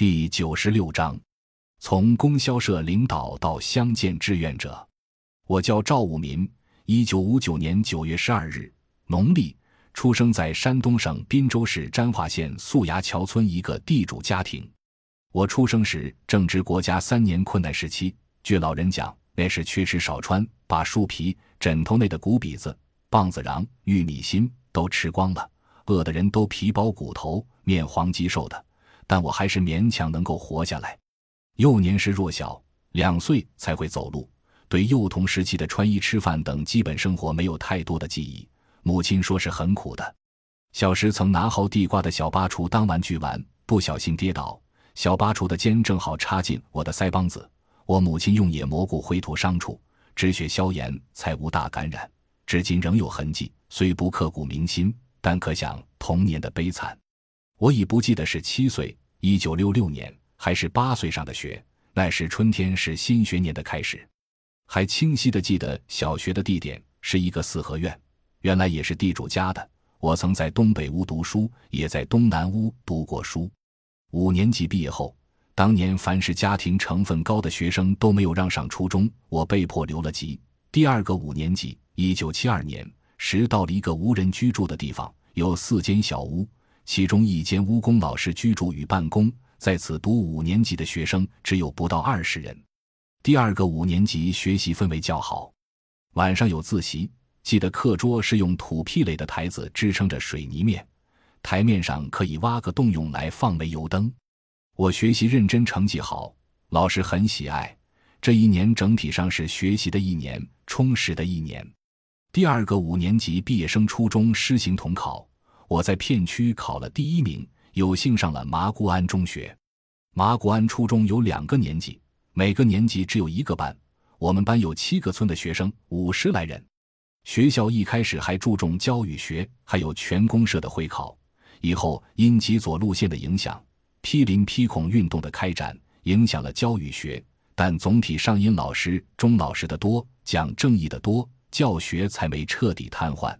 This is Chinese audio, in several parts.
第九十六章，从供销社领导到乡建志愿者。我叫赵武民，一九五九年九月十二日，农历，出生在山东省滨州市沾化县素崖桥村一个地主家庭。我出生时正值国家三年困难时期，据老人讲，那是缺吃少穿，把树皮、枕头内的骨鼻子、棒子瓤、玉米芯都吃光了，饿的人都皮包骨头、面黄肌瘦的。但我还是勉强能够活下来。幼年时弱小，两岁才会走路，对幼童时期的穿衣、吃饭等基本生活没有太多的记忆。母亲说是很苦的。小时曾拿好地瓜的小巴锄当玩具玩，不小心跌倒，小巴锄的尖正好插进我的腮帮子。我母亲用野蘑菇灰涂伤处，止血消炎，才无大感染。至今仍有痕迹，虽不刻骨铭心，但可想童年的悲惨。我已不记得是七岁。一九六六年还是八岁上的学，那时春天是新学年的开始，还清晰的记得小学的地点是一个四合院，原来也是地主家的。我曾在东北屋读书，也在东南屋读过书。五年级毕业后，当年凡是家庭成分高的学生都没有让上初中，我被迫留了级。第二个五年级，一九七二年时到了一个无人居住的地方，有四间小屋。其中一间屋供老师居住与办公，在此读五年级的学生只有不到二十人。第二个五年级学习氛围较好，晚上有自习。记得课桌是用土坯垒的台子支撑着水泥面，台面上可以挖个洞用来放煤油灯。我学习认真，成绩好，老师很喜爱。这一年整体上是学习的一年，充实的一年。第二个五年级毕业生初中施行统考。我在片区考了第一名，有幸上了麻姑庵中学。麻姑庵初中有两个年级，每个年级只有一个班。我们班有七个村的学生，五十来人。学校一开始还注重教育学，还有全公社的会考。以后因极左路线的影响，批林批孔运动的开展，影响了教育学。但总体上因老师、中老师的多，讲正义的多，教学才没彻底瘫痪。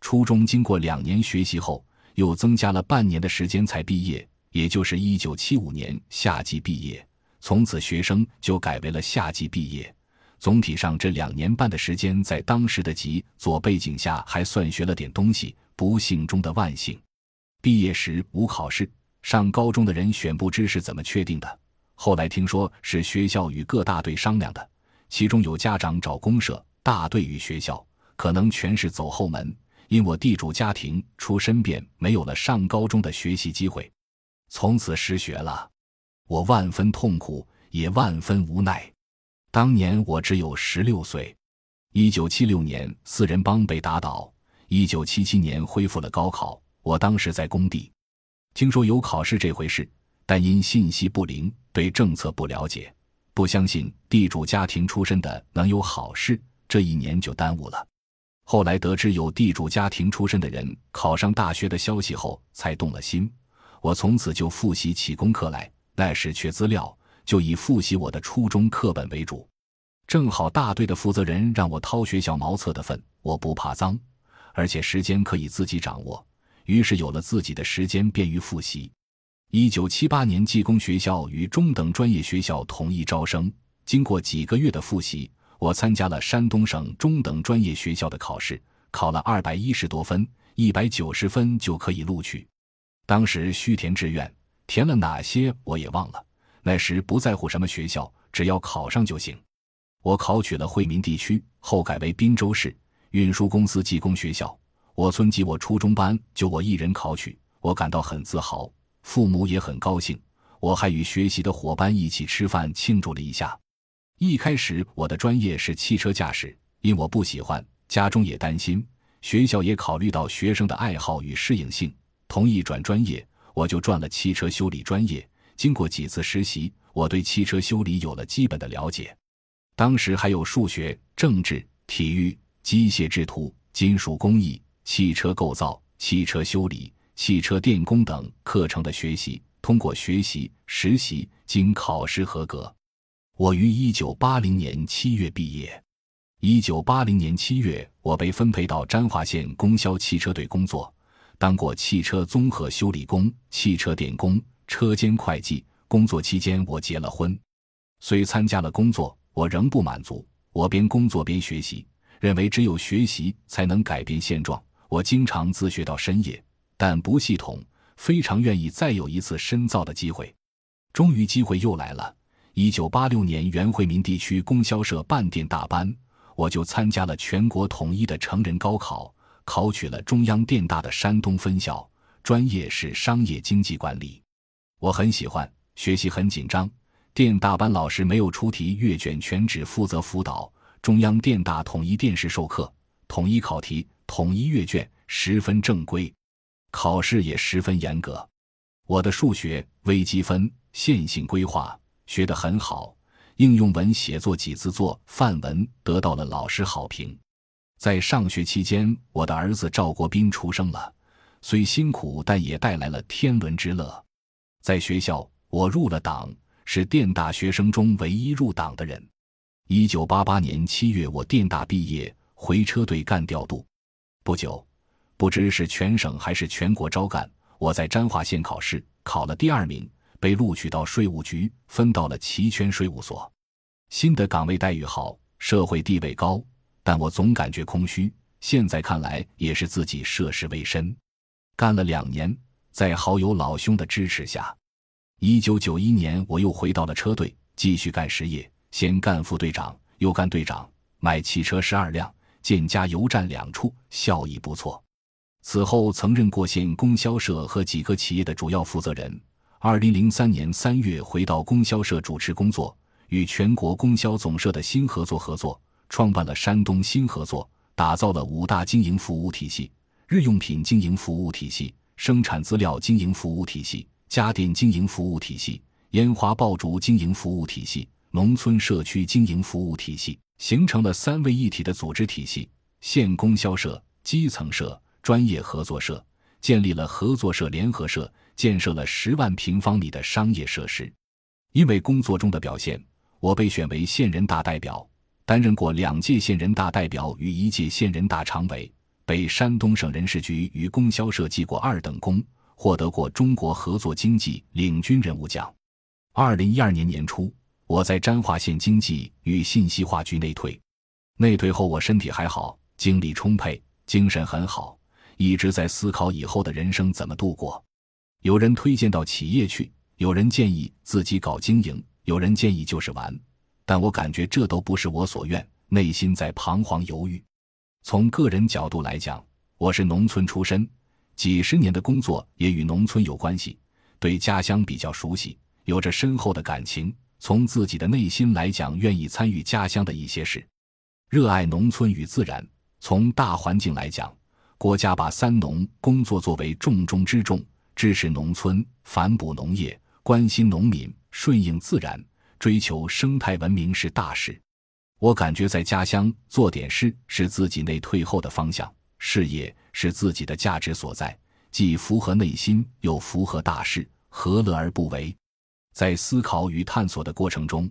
初中经过两年学习后，又增加了半年的时间才毕业，也就是一九七五年夏季毕业。从此学生就改为了夏季毕业。总体上这两年半的时间，在当时的极左背景下，还算学了点东西。不幸中的万幸，毕业时无考试。上高中的人选不知是怎么确定的。后来听说是学校与各大队商量的，其中有家长找公社，大队与学校，可能全是走后门。因我地主家庭出身便没有了上高中的学习机会，从此失学了。我万分痛苦，也万分无奈。当年我只有十六岁。一九七六年四人帮被打倒，一九七七年恢复了高考。我当时在工地，听说有考试这回事，但因信息不灵，对政策不了解，不相信地主家庭出身的能有好事，这一年就耽误了。后来得知有地主家庭出身的人考上大学的消息后，才动了心。我从此就复习起功课来。那时缺资料，就以复习我的初中课本为主。正好大队的负责人让我掏学校茅厕的粪，我不怕脏，而且时间可以自己掌握，于是有了自己的时间，便于复习。一九七八年，技工学校与中等专业学校统一招生，经过几个月的复习。我参加了山东省中等专业学校的考试，考了二百一十多分，一百九十分就可以录取。当时需填志愿，填了哪些我也忘了。那时不在乎什么学校，只要考上就行。我考取了惠民地区，后改为滨州市运输公司技工学校。我村及我初中班就我一人考取，我感到很自豪，父母也很高兴。我还与学习的伙伴一起吃饭庆祝了一下。一开始我的专业是汽车驾驶，因我不喜欢，家中也担心，学校也考虑到学生的爱好与适应性，同意转专业，我就转了汽车修理专业。经过几次实习，我对汽车修理有了基本的了解。当时还有数学、政治、体育、机械制图、金属工艺、汽车构造、汽车修理、汽车电工等课程的学习。通过学习、实习，经考试合格。我于一九八零年七月毕业。一九八零年七月，我被分配到沾化县供销汽车队工作，当过汽车综合修理工、汽车电工、车间会计、工作期间我结了婚。虽参加了工作，我仍不满足。我边工作边学习，认为只有学习才能改变现状。我经常自学到深夜，但不系统。非常愿意再有一次深造的机会。终于机会又来了。一九八六年，原惠民地区供销社办电大班，我就参加了全国统一的成人高考，考取了中央电大的山东分校，专业是商业经济管理。我很喜欢，学习很紧张。电大班老师没有出题阅卷，全只负责辅导。中央电大统一电视授课，统一考题，统一阅卷，十分正规。考试也十分严格。我的数学、微积分、线性规划学得很好，应用文写作几字作范文得到了老师好评。在上学期间，我的儿子赵国斌出生了，虽辛苦，但也带来了天伦之乐。在学校，我入了党。是电大学生中唯一入党的人。一九八八年七月，我电大毕业，回车队干调度。不久，不知是全省还是全国招干，我在沾化县考试考了第二名，被录取到税务局，分到了齐全税务所。新的岗位待遇好，社会地位高，但我总感觉空虚。现在看来，也是自己涉世未深。干了两年，在好友老兄的支持下。一九九一年，我又回到了车队，继续干实业，先干副队长，又干队长，买汽车十二辆，建加油站两处，效益不错。此后曾任过县供销社和几个企业的主要负责人。二零零三年三月回到供销社主持工作，与全国供销总社的新合作合作，创办了山东新合作，打造了五大经营服务体系：日用品经营服务体系、生产资料经营服务体系。家电经营服务体系、烟花爆竹经营服务体系、农村社区经营服务体系，形成了三位一体的组织体系。县供销社、基层社、专业合作社建立了合作社联合社，建设了十万平方米的商业设施。因为工作中的表现，我被选为县人大代表，担任过两届县人大代表与一届县人大常委，被山东省人事局与供销社记过二等功。获得过中国合作经济领军人物奖。二零一二年年初，我在沾化县经济与信息化局内退。内退后，我身体还好，精力充沛，精神很好，一直在思考以后的人生怎么度过。有人推荐到企业去，有人建议自己搞经营，有人建议就是玩，但我感觉这都不是我所愿，内心在彷徨犹豫。从个人角度来讲，我是农村出身。几十年的工作也与农村有关系，对家乡比较熟悉，有着深厚的感情。从自己的内心来讲，愿意参与家乡的一些事，热爱农村与自然。从大环境来讲，国家把三农工作作为重中之重，支持农村，反哺农业，关心农民，顺应自然，追求生态文明是大事。我感觉在家乡做点事是自己内退后的方向。事业是自己的价值所在，既符合内心，又符合大事，何乐而不为？在思考与探索的过程中，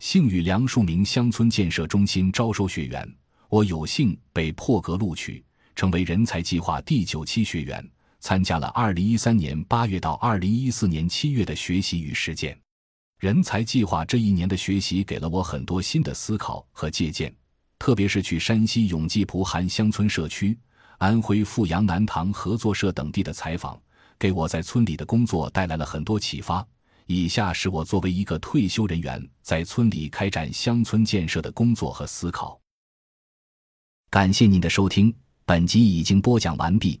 幸与梁树明乡村建设中心招收学员，我有幸被破格录取，成为人才计划第九期学员，参加了二零一三年八月到二零一四年七月的学习与实践。人才计划这一年的学习，给了我很多新的思考和借鉴，特别是去山西永济蒲韩乡村社区。安徽阜阳南塘合作社等地的采访，给我在村里的工作带来了很多启发。以下是我作为一个退休人员在村里开展乡村建设的工作和思考。感谢您的收听，本集已经播讲完毕。